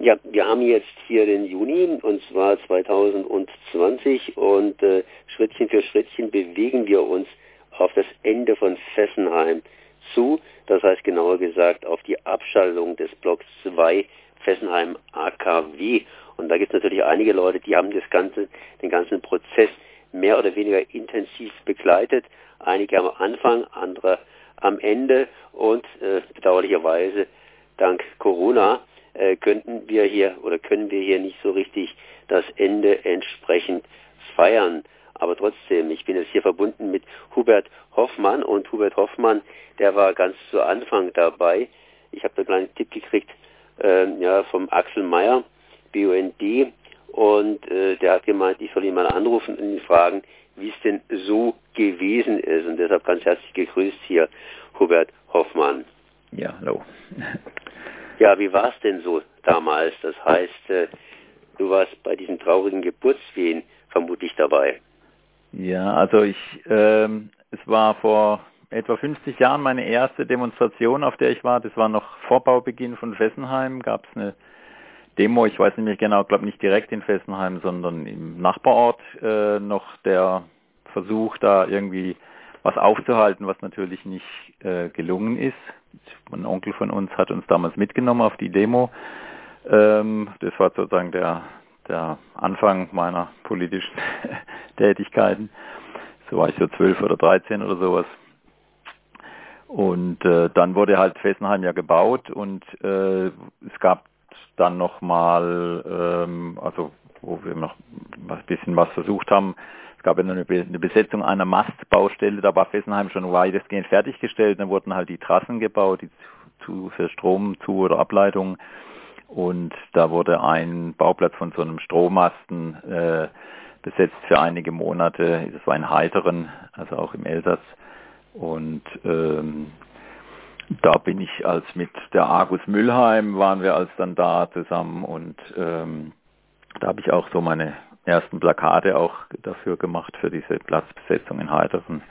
Ja, wir haben jetzt hier den Juni und zwar 2020 und äh, Schrittchen für Schrittchen bewegen wir uns auf das Ende von Fessenheim zu. Das heißt genauer gesagt auf die Abschaltung des Blocks 2 Fessenheim AKW. Und da gibt es natürlich einige Leute, die haben das ganze, den ganzen Prozess mehr oder weniger intensiv begleitet. Einige am Anfang, andere am Ende und äh, bedauerlicherweise dank Corona äh, könnten wir hier oder können wir hier nicht so richtig das Ende entsprechend feiern. Aber trotzdem, ich bin jetzt hier verbunden mit Hubert Hoffmann und Hubert Hoffmann, der war ganz zu Anfang dabei. Ich habe da einen kleinen Tipp gekriegt äh, ja, vom Axel Meyer, BUND, und äh, der hat gemeint, ich soll ihn mal anrufen und ihn fragen, wie es denn so gewesen ist. Und deshalb ganz herzlich gegrüßt hier, Hubert Hoffmann. Ja, hallo. Ja, wie war es denn so damals? Das heißt, äh, du warst bei diesen traurigen Geburtswehen vermutlich dabei. Ja, also ich, ähm, es war vor etwa 50 Jahren meine erste Demonstration, auf der ich war. Das war noch Vorbaubeginn von Fessenheim. Gab es eine Demo, ich weiß nicht mehr genau, glaube nicht direkt in Fessenheim, sondern im Nachbarort äh, noch der Versuch, da irgendwie was aufzuhalten, was natürlich nicht äh, gelungen ist. Ein Onkel von uns hat uns damals mitgenommen auf die Demo. Ähm, das war sozusagen der, der Anfang meiner politischen Tätigkeiten. So war ich so zwölf oder dreizehn oder sowas. Und äh, dann wurde halt Fessenheim ja gebaut und äh, es gab dann nochmal, ähm, also wo wir noch ein bisschen was versucht haben, es gab eine, eine Besetzung einer Mastbaustelle, da war Fessenheim schon weitestgehend fertiggestellt, dann wurden halt die Trassen gebaut, die zu, für Strom, zu oder Ableitung. Und da wurde ein Bauplatz von so einem Strommasten äh, besetzt für einige Monate. Das war in Heiteren, also auch im Elsass. Und ähm, da bin ich als mit der Argus Müllheim waren wir als dann da zusammen und ähm, da habe ich auch so meine ersten Plakate auch dafür gemacht, für diese Platzbesetzung in Heideren.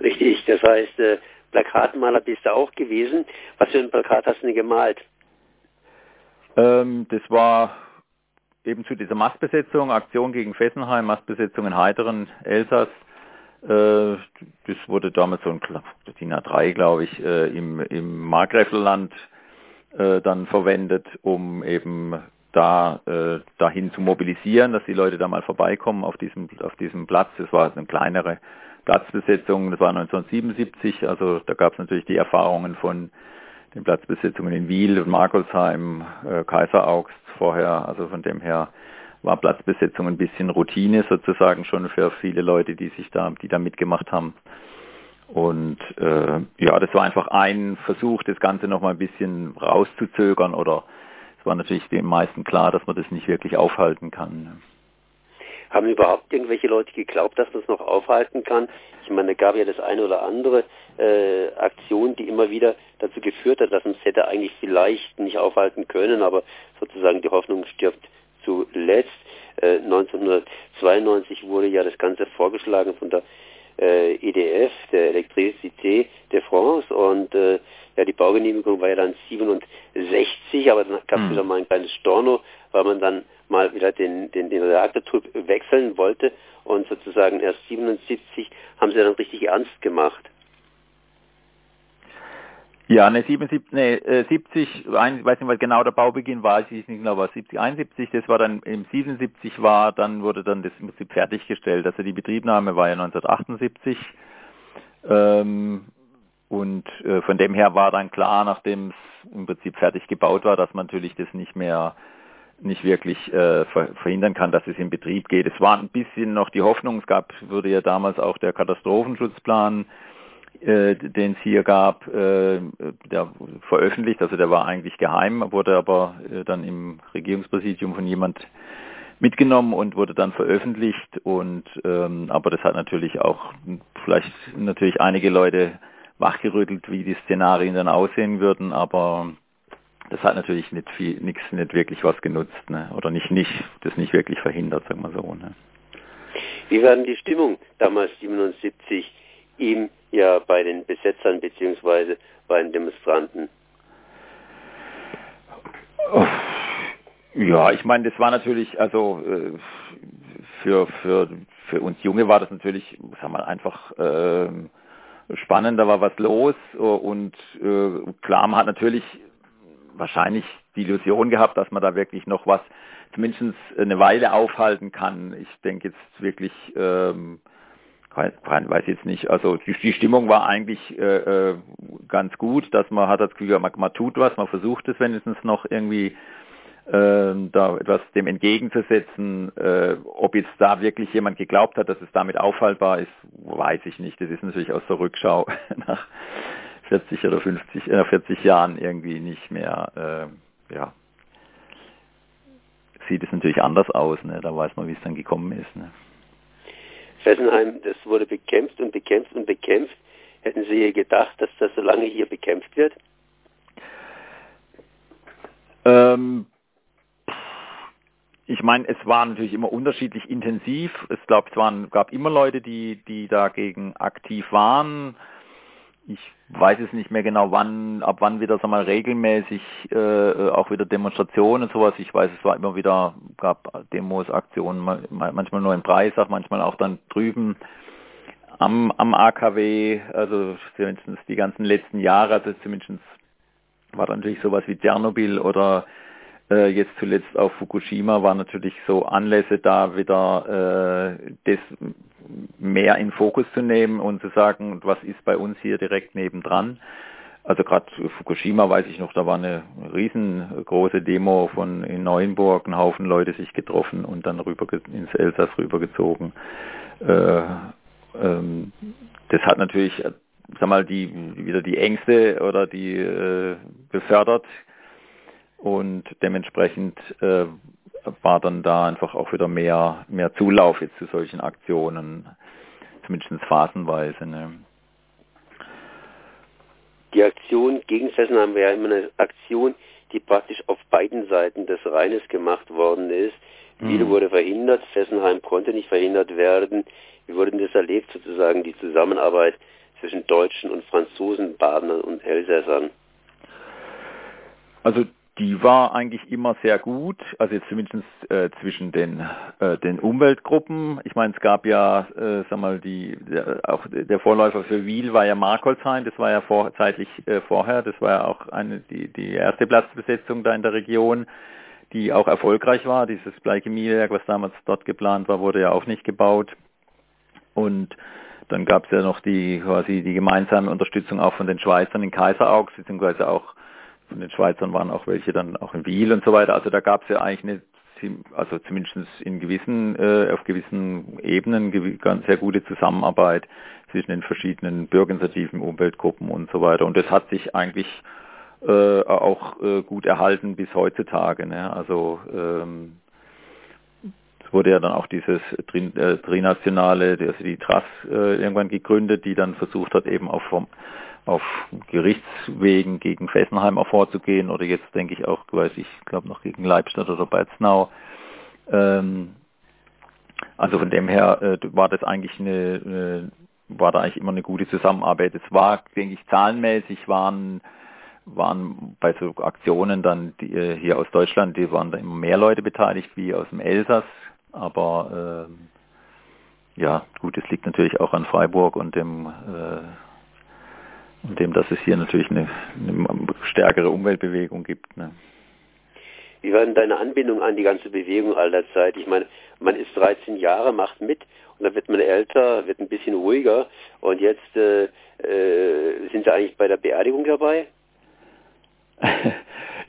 Richtig, das heißt, äh, Plakatmaler bist du auch gewesen. Was für ein Plakat hast du denn gemalt? Ähm, das war eben zu dieser Mastbesetzung, Aktion gegen Fessenheim, Mastbesetzung in Heideren, Elsass. Äh, das wurde damals so ein DIN A3, glaube ich, äh, im, im Markgräflerland äh, dann verwendet, um eben da äh, dahin zu mobilisieren, dass die Leute da mal vorbeikommen auf diesem auf diesem Platz. Es war eine kleinere Platzbesetzung, das war 1977, also da gab es natürlich die Erfahrungen von den Platzbesetzungen in Wiel und Markolsheim, äh, Kaiseraugst vorher, also von dem her war Platzbesetzung ein bisschen Routine sozusagen schon für viele Leute, die sich da, die da mitgemacht haben. Und äh, ja, das war einfach ein Versuch, das Ganze noch mal ein bisschen rauszuzögern oder war natürlich den meisten klar, dass man das nicht wirklich aufhalten kann. Haben überhaupt irgendwelche Leute geglaubt, dass man es noch aufhalten kann? Ich meine, da gab ja das eine oder andere äh, Aktion, die immer wieder dazu geführt hat, dass man es hätte eigentlich vielleicht nicht aufhalten können, aber sozusagen die Hoffnung stirbt zuletzt. Äh, 1992 wurde ja das Ganze vorgeschlagen von der äh, EDF, der Electricité de France und äh, ja, die Baugenehmigung war ja dann 67, aber dann gab es mhm. wieder mal ein kleines Storno, weil man dann mal wieder den, den, den Reaktortyp wechseln wollte und sozusagen erst 77 haben sie dann richtig ernst gemacht. Ja, ne, 77, ne, 70, ein, ich weiß nicht, was genau der Baubeginn war, ich weiß nicht genau, was 70, 71, das war dann im 77 war, dann wurde dann das im Prinzip fertiggestellt. Also die Betriebnahme war ja 1978. Ähm, und äh, von dem her war dann klar, nachdem es im Prinzip fertig gebaut war, dass man natürlich das nicht mehr nicht wirklich äh, verhindern kann, dass es in Betrieb geht. Es war ein bisschen noch die Hoffnung, es gab, wurde ja damals auch der Katastrophenschutzplan, äh, den es hier gab, äh, der veröffentlicht, also der war eigentlich geheim, wurde aber äh, dann im Regierungspräsidium von jemand mitgenommen und wurde dann veröffentlicht und ähm, aber das hat natürlich auch vielleicht natürlich einige Leute wachgerüttelt, wie die Szenarien dann aussehen würden, aber das hat natürlich nicht viel, nichts, nicht wirklich was genutzt, ne? oder nicht, nicht, das nicht wirklich verhindert, sagen wir so. Ne? Wie war denn die Stimmung damals 77 ihm ja bei den Besetzern beziehungsweise bei den Demonstranten? Ja, ich meine, das war natürlich, also äh, für, für, für uns Junge war das natürlich, sag mal, einfach äh, spannend, da war was los und äh, klar, hat natürlich wahrscheinlich die Illusion gehabt, dass man da wirklich noch was zumindest eine Weile aufhalten kann. Ich denke jetzt wirklich, ähm, weiß jetzt nicht, also die, die Stimmung war eigentlich äh, äh, ganz gut, dass man hat das Gefühl, man, man tut was, man versucht es wenigstens noch irgendwie äh, da etwas dem entgegenzusetzen. Äh, ob jetzt da wirklich jemand geglaubt hat, dass es damit aufhaltbar ist, weiß ich nicht. Das ist natürlich aus der Rückschau nach 40 oder 50, äh, 40 Jahren irgendwie nicht mehr, äh, ja, sieht es natürlich anders aus. Ne? Da weiß man, wie es dann gekommen ist. Ne? Fessenheim, das wurde bekämpft und bekämpft und bekämpft. Hätten Sie gedacht, dass das so lange hier bekämpft wird? Ähm, ich meine, es war natürlich immer unterschiedlich intensiv. Es glaub, es waren, gab immer Leute, die, die dagegen aktiv waren. Ich weiß es nicht mehr genau, wann, ab wann wieder sag mal regelmäßig äh, auch wieder Demonstrationen und sowas. Ich weiß, es war immer wieder, gab Demos, Aktionen, manchmal nur in Breisach, manchmal auch dann drüben am, am AKW, also zumindest die ganzen letzten Jahre, also zumindest war dann natürlich sowas wie Tschernobyl oder äh, jetzt zuletzt auf Fukushima war natürlich so Anlässe da wieder äh, das mehr in Fokus zu nehmen und zu sagen, was ist bei uns hier direkt nebendran. Also gerade Fukushima weiß ich noch, da war eine riesengroße Demo von in Neuenburg, ein Haufen Leute sich getroffen und dann rüber ins Elsass rübergezogen. Äh, ähm, das hat natürlich, sag mal, die wieder die Ängste oder die äh, befördert und dementsprechend äh, war dann da einfach auch wieder mehr, mehr Zulauf jetzt zu solchen Aktionen, zumindest phasenweise. Ne. Die Aktion gegen Fessenheim war ja immer eine Aktion, die praktisch auf beiden Seiten des Rheines gemacht worden ist. Viele mhm. wurde verhindert, Fessenheim konnte nicht verhindert werden. Wie wurde das erlebt, sozusagen die Zusammenarbeit zwischen Deutschen und Franzosen, Badnern und Elsässern? Also die war eigentlich immer sehr gut, also jetzt zumindest äh, zwischen den, äh, den Umweltgruppen. Ich meine, es gab ja, äh, sag mal, die, der, auch der Vorläufer für Wiel war ja Markolsheim, das war ja vor, zeitlich äh, vorher, das war ja auch eine, die, die erste Platzbesetzung da in der Region, die auch erfolgreich war. Dieses Bleichemiewerk, was damals dort geplant war, wurde ja auch nicht gebaut. Und dann gab es ja noch die quasi die gemeinsame Unterstützung auch von den Schweizern in Kaiseraugst, beziehungsweise auch von den Schweizern waren auch welche dann auch in Wiel und so weiter. Also da gab es ja eigentlich eine also zumindest in gewissen, äh, auf gewissen Ebenen ganz sehr gute Zusammenarbeit zwischen den verschiedenen Bürgerinitiativen, Umweltgruppen und so weiter. Und das hat sich eigentlich äh, auch äh, gut erhalten bis heutzutage. Ne? Also ähm, es wurde ja dann auch dieses Trin, äh, trinationale, also die TRAS äh, irgendwann gegründet, die dann versucht hat, eben auch vom auf Gerichtswegen gegen Fessenheim auch vorzugehen oder jetzt denke ich auch, weiß ich, glaube noch gegen Leibstadt oder Betznau. Ähm, also von dem her äh, war das eigentlich eine, eine, war da eigentlich immer eine gute Zusammenarbeit. Es war, denke ich, zahlenmäßig waren waren bei so Aktionen dann die, äh, hier aus Deutschland, die waren da immer mehr Leute beteiligt wie aus dem Elsass, aber äh, ja, gut, es liegt natürlich auch an Freiburg und dem äh, und dem, dass es hier natürlich eine, eine stärkere Umweltbewegung gibt. Ne? Wie war denn deine Anbindung an die ganze Bewegung all der Zeit? Ich meine, man ist 13 Jahre, macht mit und dann wird man älter, wird ein bisschen ruhiger und jetzt äh, äh, sind Sie eigentlich bei der Beerdigung dabei?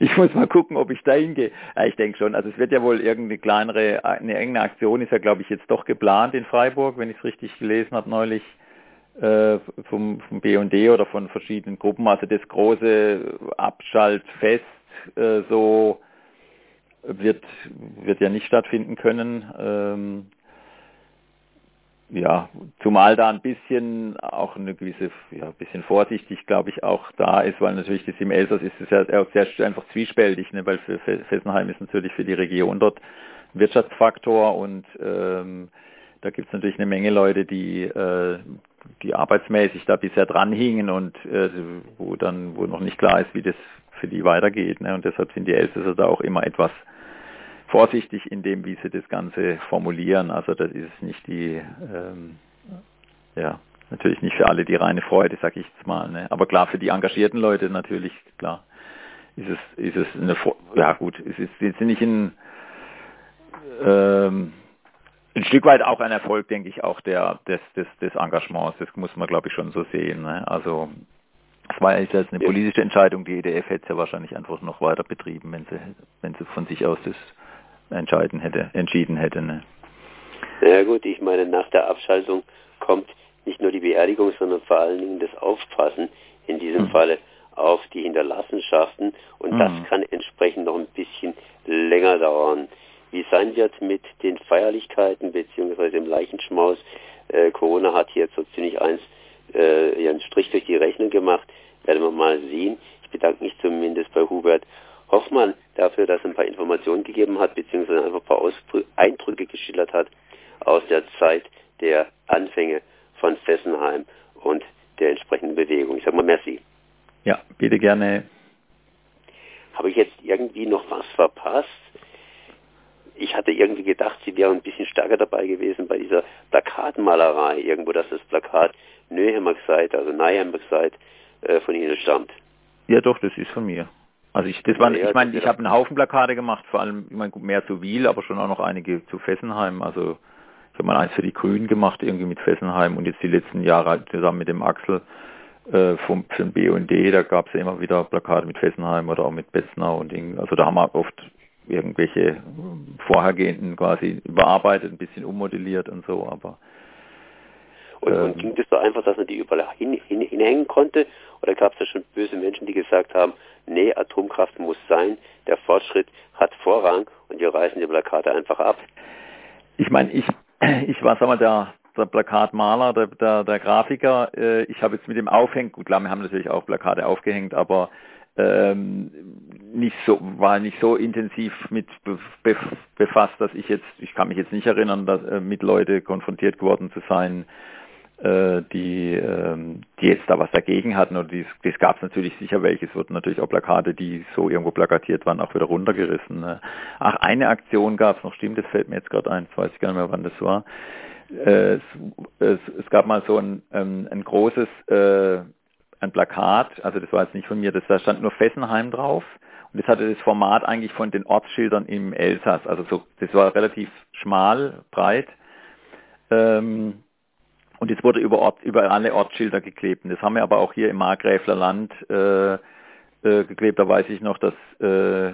ich muss mal gucken, ob ich da hingehe. Ja, ich denke schon. Also es wird ja wohl irgendeine kleinere, eine enge Aktion ist ja, glaube ich, jetzt doch geplant in Freiburg, wenn ich es richtig gelesen habe neulich vom, vom BD oder von verschiedenen Gruppen. Also das große Abschaltfest äh, so wird wird ja nicht stattfinden können. Ähm, ja, zumal da ein bisschen auch eine gewisse, ja, ein bisschen vorsichtig, glaube ich, auch da ist, weil natürlich das im Elsass ist es ja sehr einfach zwiespältig, ne, weil für Fessenheim ist natürlich für die Region dort Wirtschaftsfaktor und ähm, da gibt es natürlich eine Menge Leute, die äh, die arbeitsmäßig da bisher dranhingen und äh, wo dann, wo noch nicht klar ist, wie das für die weitergeht. Ne? Und deshalb sind die Elsässer da auch immer etwas vorsichtig in dem, wie sie das Ganze formulieren. Also das ist nicht die, ähm, ja, natürlich nicht für alle die reine Freude, sag ich jetzt mal. Ne? Aber klar, für die engagierten Leute natürlich, klar, ist es, ist es eine, ja gut, es ist jetzt nicht ein, ähm, ein Stück weit auch ein Erfolg, denke ich, auch der des, des, des Engagements. Das muss man, glaube ich, schon so sehen. Ne? Also es war eigentlich eine politische Entscheidung. Die EDF hätte es ja wahrscheinlich einfach noch weiter betrieben, wenn sie, wenn sie von sich aus das entscheiden hätte, entschieden hätte. Ne? Ja gut, ich meine, nach der Abschaltung kommt nicht nur die Beerdigung, sondern vor allen Dingen das Aufpassen in diesem hm. Falle auf die Hinterlassenschaften und hm. das kann entsprechend noch ein bisschen länger dauern. Wie sein wird mit den Feierlichkeiten beziehungsweise dem Leichenschmaus, äh, Corona hat hier so ziemlich eins äh, einen Strich durch die Rechnung gemacht, werden wir mal sehen. Ich bedanke mich zumindest bei Hubert Hoffmann dafür, dass er ein paar Informationen gegeben hat, beziehungsweise einfach ein paar Ausdrü Eindrücke geschildert hat aus der Zeit der Anfänge von Fessenheim und der entsprechenden Bewegung. Ich sage mal merci. Ja, bitte gerne. Habe ich jetzt irgendwie noch was verpasst? Ich hatte irgendwie gedacht, Sie wären ein bisschen stärker dabei gewesen bei dieser Plakatmalerei, irgendwo, dass das Plakat Nöhemmer seid, also Neihammer seid, äh, von Ihnen stammt. Ja, doch, das ist von mir. Also ich, das waren, ich meine, ich habe einen Haufen Plakate gemacht, vor allem, ich meine, mehr zu Wiel, aber schon auch noch einige zu Fessenheim. Also ich habe mal eins für die Grünen gemacht, irgendwie mit Fessenheim und jetzt die letzten Jahre zusammen mit dem Axel äh, vom, für den BUND, da gab es ja immer wieder Plakate mit Fessenheim oder auch mit Betznau und Dingen. Also da haben wir oft irgendwelche vorhergehenden quasi überarbeitet, ein bisschen ummodelliert und so, aber und, ähm, und ging das so einfach, dass man die überall hin, hin, hinhängen konnte? Oder gab es da schon böse Menschen, die gesagt haben, nee, Atomkraft muss sein, der Fortschritt hat Vorrang und wir reißen die Plakate einfach ab? Ich meine, ich, ich war, sag mal, der, der Plakatmaler, der, der, der Grafiker. Äh, ich habe jetzt mit dem Aufhängen, gut, klar, wir haben natürlich auch Plakate aufgehängt, aber ähm, nicht so war nicht so intensiv mit be, befasst, dass ich jetzt ich kann mich jetzt nicht erinnern, dass, äh, mit Leute konfrontiert geworden zu sein, äh, die, ähm, die jetzt da was dagegen hatten. Und dies, das gab es natürlich sicher welche. Es wurden natürlich auch Plakate, die so irgendwo plakatiert waren, auch wieder runtergerissen. Ne? Ach, eine Aktion gab es noch, stimmt, das fällt mir jetzt gerade ein, das weiß ich gar nicht mehr, wann das war. Äh, es, es, es, gab mal so ein, ähm, ein großes äh, ein Plakat, also das war jetzt nicht von mir, das, da stand nur Fessenheim drauf und das hatte das Format eigentlich von den Ortsschildern im Elsass, also so, das war relativ schmal, breit. Ähm, und es wurde über, Ort, über alle Ortsschilder geklebt. Und das haben wir aber auch hier im Markgräfler Land äh, äh, geklebt. Da weiß ich noch, dass äh,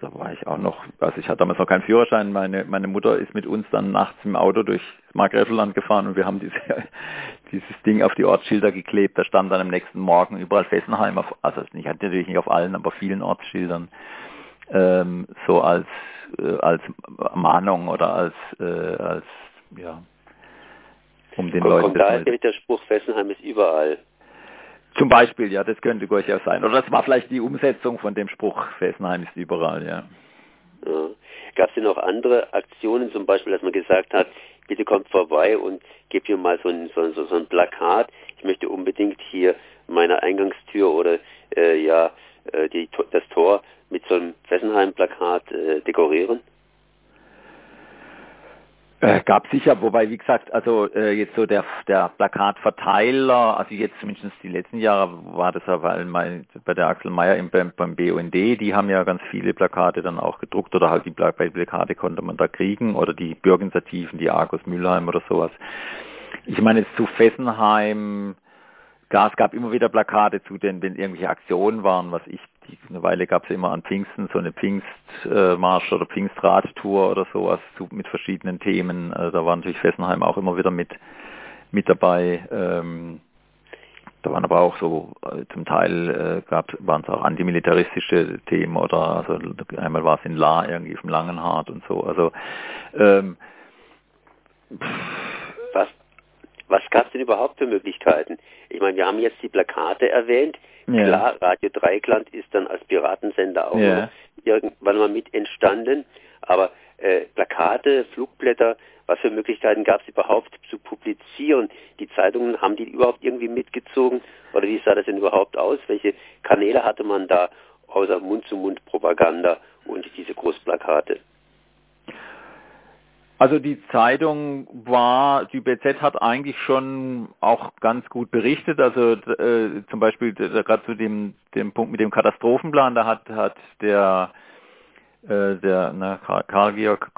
da war ich auch noch, also ich hatte damals noch keinen Führerschein. Meine, meine Mutter ist mit uns dann nachts im Auto durchs Markgräfelland gefahren und wir haben diese, dieses Ding auf die Ortsschilder geklebt. Da stand dann am nächsten Morgen überall Fessenheim, auf, also ich hatte natürlich nicht auf allen, aber vielen Ortsschildern, ähm, so als, äh, als Mahnung oder als, äh, als ja, um den Komm, Leuten... Kommt da der Spruch, Fessenheim ist überall. Zum Beispiel, ja, das könnte durchaus sein. Oder das war vielleicht die Umsetzung von dem Spruch, Fessenheim ist überall, ja. ja. Gab es denn noch andere Aktionen, zum Beispiel, dass man gesagt hat, bitte kommt vorbei und gebt hier mal so ein, so, so, so ein Plakat. Ich möchte unbedingt hier meine Eingangstür oder äh, ja äh, die, das Tor mit so einem Fessenheim-Plakat äh, dekorieren? Äh, gab sicher, wobei wie gesagt, also äh, jetzt so der der Plakatverteiler, also jetzt zumindest die letzten Jahre war das ja weil bei der Axel Meyer im, beim, beim BUND, die haben ja ganz viele Plakate dann auch gedruckt oder halt die Plakate konnte man da kriegen oder die Bürgerinitiativen, die Argus Mülheim oder sowas. Ich meine zu Fessenheim, es gab immer wieder Plakate zu den, wenn irgendwelche Aktionen waren, was ich, eine Weile gab es immer an Pfingsten so eine Pfingstmarsch oder Pfingstradtour oder sowas zu, mit verschiedenen Themen. Äh, da war natürlich Fessenheim auch immer wieder mit, mit dabei. Ähm, da waren aber auch so, äh, zum Teil äh, waren es auch antimilitaristische Themen oder also einmal war es in La irgendwie vom Langenhardt und so. Also ähm, was was gab es denn überhaupt für Möglichkeiten? Ich meine, wir haben jetzt die Plakate erwähnt. Ja. Klar, Radio Dreikland ist dann als Piratensender auch ja. irgendwann mal mit entstanden. Aber äh, Plakate, Flugblätter, was für Möglichkeiten gab es überhaupt zu publizieren? Die Zeitungen, haben die überhaupt irgendwie mitgezogen? Oder wie sah das denn überhaupt aus? Welche Kanäle hatte man da außer Mund-zu-Mund-Propaganda und diese Großplakate? Also die Zeitung war, die BZ hat eigentlich schon auch ganz gut berichtet. Also äh, zum Beispiel gerade zu dem, dem Punkt mit dem Katastrophenplan, da hat, hat der, äh, der na, Karl-Georg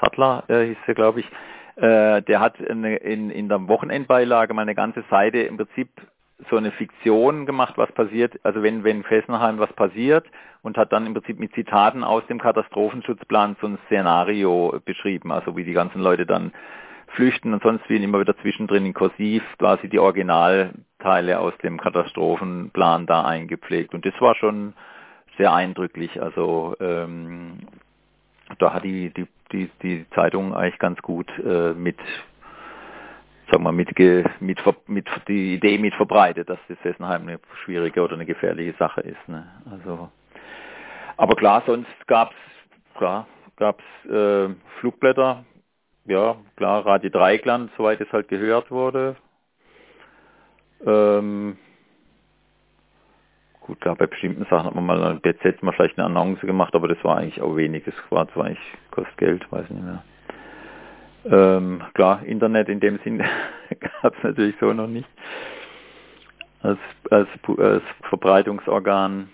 Sattler äh, hieß er, glaube ich, äh, der hat in, in, in der Wochenendbeilage mal eine ganze Seite im Prinzip so eine Fiktion gemacht, was passiert, also wenn, wenn Fessenheim was passiert und hat dann im Prinzip mit Zitaten aus dem Katastrophenschutzplan so ein Szenario beschrieben, also wie die ganzen Leute dann flüchten und sonst wie immer wieder zwischendrin in Kursiv quasi die Originalteile aus dem Katastrophenplan da eingepflegt. Und das war schon sehr eindrücklich, also ähm, da hat die, die, die, die Zeitung eigentlich ganz gut äh, mit sagen wir, mit, mit, mit die Idee mit verbreitet, dass das Fessenheim eine schwierige oder eine gefährliche Sache ist. Ne? Also, aber klar, sonst gab's klar, gab's äh, Flugblätter, ja, klar, Radio Dreikland, soweit es halt gehört wurde. Ähm, gut, klar, bei bestimmten Sachen hat man mal ein BZ mal vielleicht eine Annonce gemacht, aber das war eigentlich auch wenig. Das war zwar eigentlich kostet Geld, weiß nicht mehr. Ähm, klar, Internet in dem Sinn gab es natürlich so noch nicht als, als, als Verbreitungsorgan.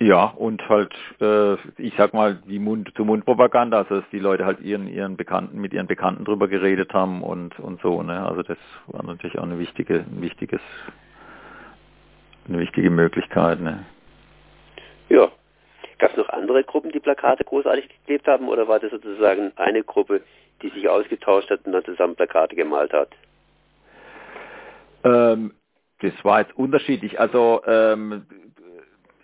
Ja, und halt, äh, ich sag mal, die Mund zu Mundpropaganda, also dass die Leute halt ihren ihren Bekannten mit ihren Bekannten drüber geredet haben und und so, ne? Also das war natürlich auch eine wichtige, ein wichtiges, eine wichtige Möglichkeit, ne? Ja. Gab es noch andere Gruppen, die Plakate großartig geklebt haben, oder war das sozusagen eine Gruppe, die sich ausgetauscht hat und dann zusammen Plakate gemalt hat? Ähm, das war jetzt unterschiedlich. Also ähm,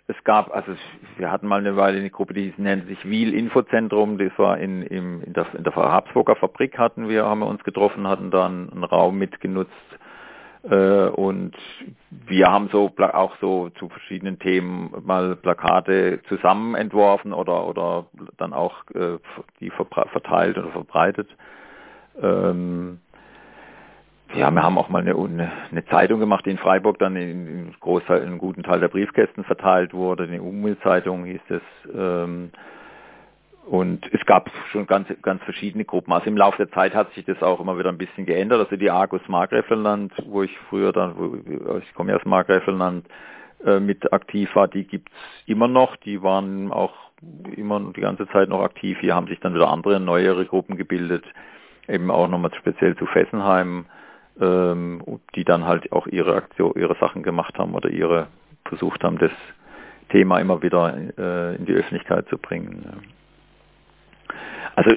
es gab, also wir hatten mal eine Weile eine Gruppe, die nennt sich Wiel Infozentrum. Das war in, in, in, der, in der Habsburger Fabrik hatten wir, haben wir uns getroffen, hatten da einen, einen Raum mitgenutzt. Äh, und wir haben so auch so zu verschiedenen Themen mal Plakate zusammen entworfen oder oder dann auch äh, die verteilt oder verbreitet. Ähm, ja, wir haben auch mal eine, eine, Zeitung gemacht, die in Freiburg dann in, in, Großteil, in einem guten Teil der Briefkästen verteilt wurde. Eine Umweltzeitung hieß es. Ähm, und es gab schon ganz, ganz verschiedene Gruppen. Also im Laufe der Zeit hat sich das auch immer wieder ein bisschen geändert. Also die Argus Markgräfelland, wo ich früher dann, wo, ich komme ja aus Markgräfelland, äh, mit aktiv war, die gibt's immer noch. Die waren auch immer die ganze Zeit noch aktiv. Hier haben sich dann wieder andere, neuere Gruppen gebildet, eben auch nochmal speziell zu Fessenheim, ähm, die dann halt auch ihre Aktion, ihre Sachen gemacht haben oder ihre versucht haben, das Thema immer wieder äh, in die Öffentlichkeit zu bringen. Also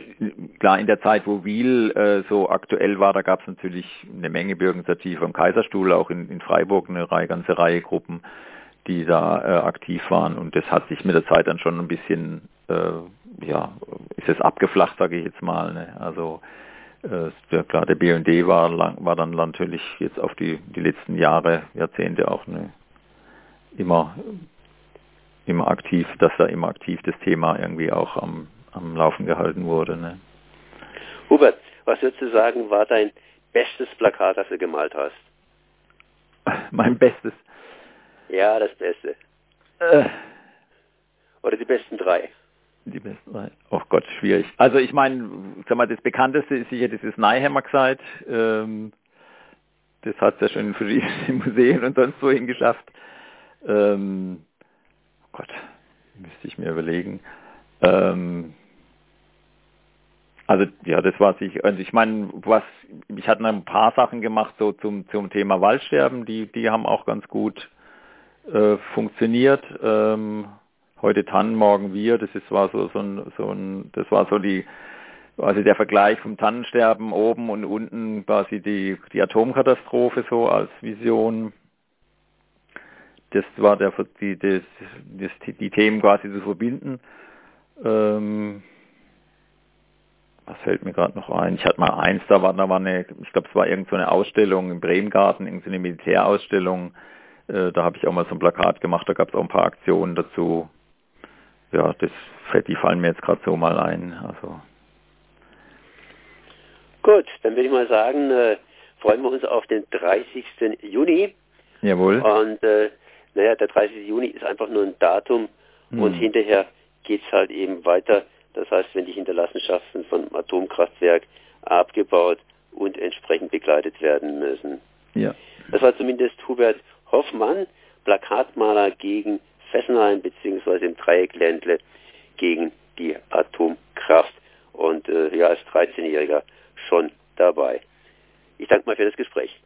klar, in der Zeit, wo Wiel äh, so aktuell war, da gab es natürlich eine Menge Bürgerinitiative am Kaiserstuhl, auch in, in Freiburg eine Reihe, ganze Reihe Gruppen, die da äh, aktiv waren. Und das hat sich mit der Zeit dann schon ein bisschen, äh, ja, ist es abgeflacht, sage ich jetzt mal. Ne? Also äh, klar, der BND war, lang, war dann natürlich jetzt auf die, die letzten Jahre, Jahrzehnte auch eine, immer, immer aktiv, dass da immer aktiv das Thema irgendwie auch am am Laufen gehalten wurde. Ne? Hubert, was würdest du sagen, war dein bestes Plakat, das du gemalt hast? Mein bestes? Ja, das Beste. Äh, Oder die besten drei? Die besten drei. Oh Gott, schwierig. Also ich meine, sag mal, das bekannteste ist sicher dieses Neihammer gesagt. Ähm, das hat es ja schon in verschiedenen Museen und sonst wohin geschafft. Ähm, oh Gott, müsste ich mir überlegen. Ähm, also ja, das war sich. Also ich meine, was ich hatte ein paar Sachen gemacht so zum zum Thema Waldsterben, die die haben auch ganz gut äh, funktioniert. Ähm, heute Tannen, morgen wir. Das ist war so so ein, so ein das war so die quasi der Vergleich vom Tannensterben oben und unten quasi die die Atomkatastrophe so als Vision. Das war der die das, das die Themen quasi zu verbinden. Ähm, was fällt mir gerade noch ein? Ich hatte mal eins, da war, da war eine, ich glaube, es war irgend so eine Ausstellung im Bremengarten, irgendeine Militärausstellung. Äh, da habe ich auch mal so ein Plakat gemacht, da gab es auch ein paar Aktionen dazu. Ja, das, die fallen mir jetzt gerade so mal ein. Also. Gut, dann würde ich mal sagen, äh, freuen wir uns auf den 30. Juni. Jawohl. Und äh, naja, der 30. Juni ist einfach nur ein Datum hm. und hinterher geht es halt eben weiter Das heißt, wenn die Hinterlassenschaften von Atomkraftwerk abgebaut und entsprechend begleitet werden müssen. Ja. Das war zumindest Hubert Hoffmann, Plakatmaler gegen Fessenheim bzw. im Dreieck Ländle gegen die Atomkraft und äh, ja als 13-Jähriger schon dabei. Ich danke mal für das Gespräch.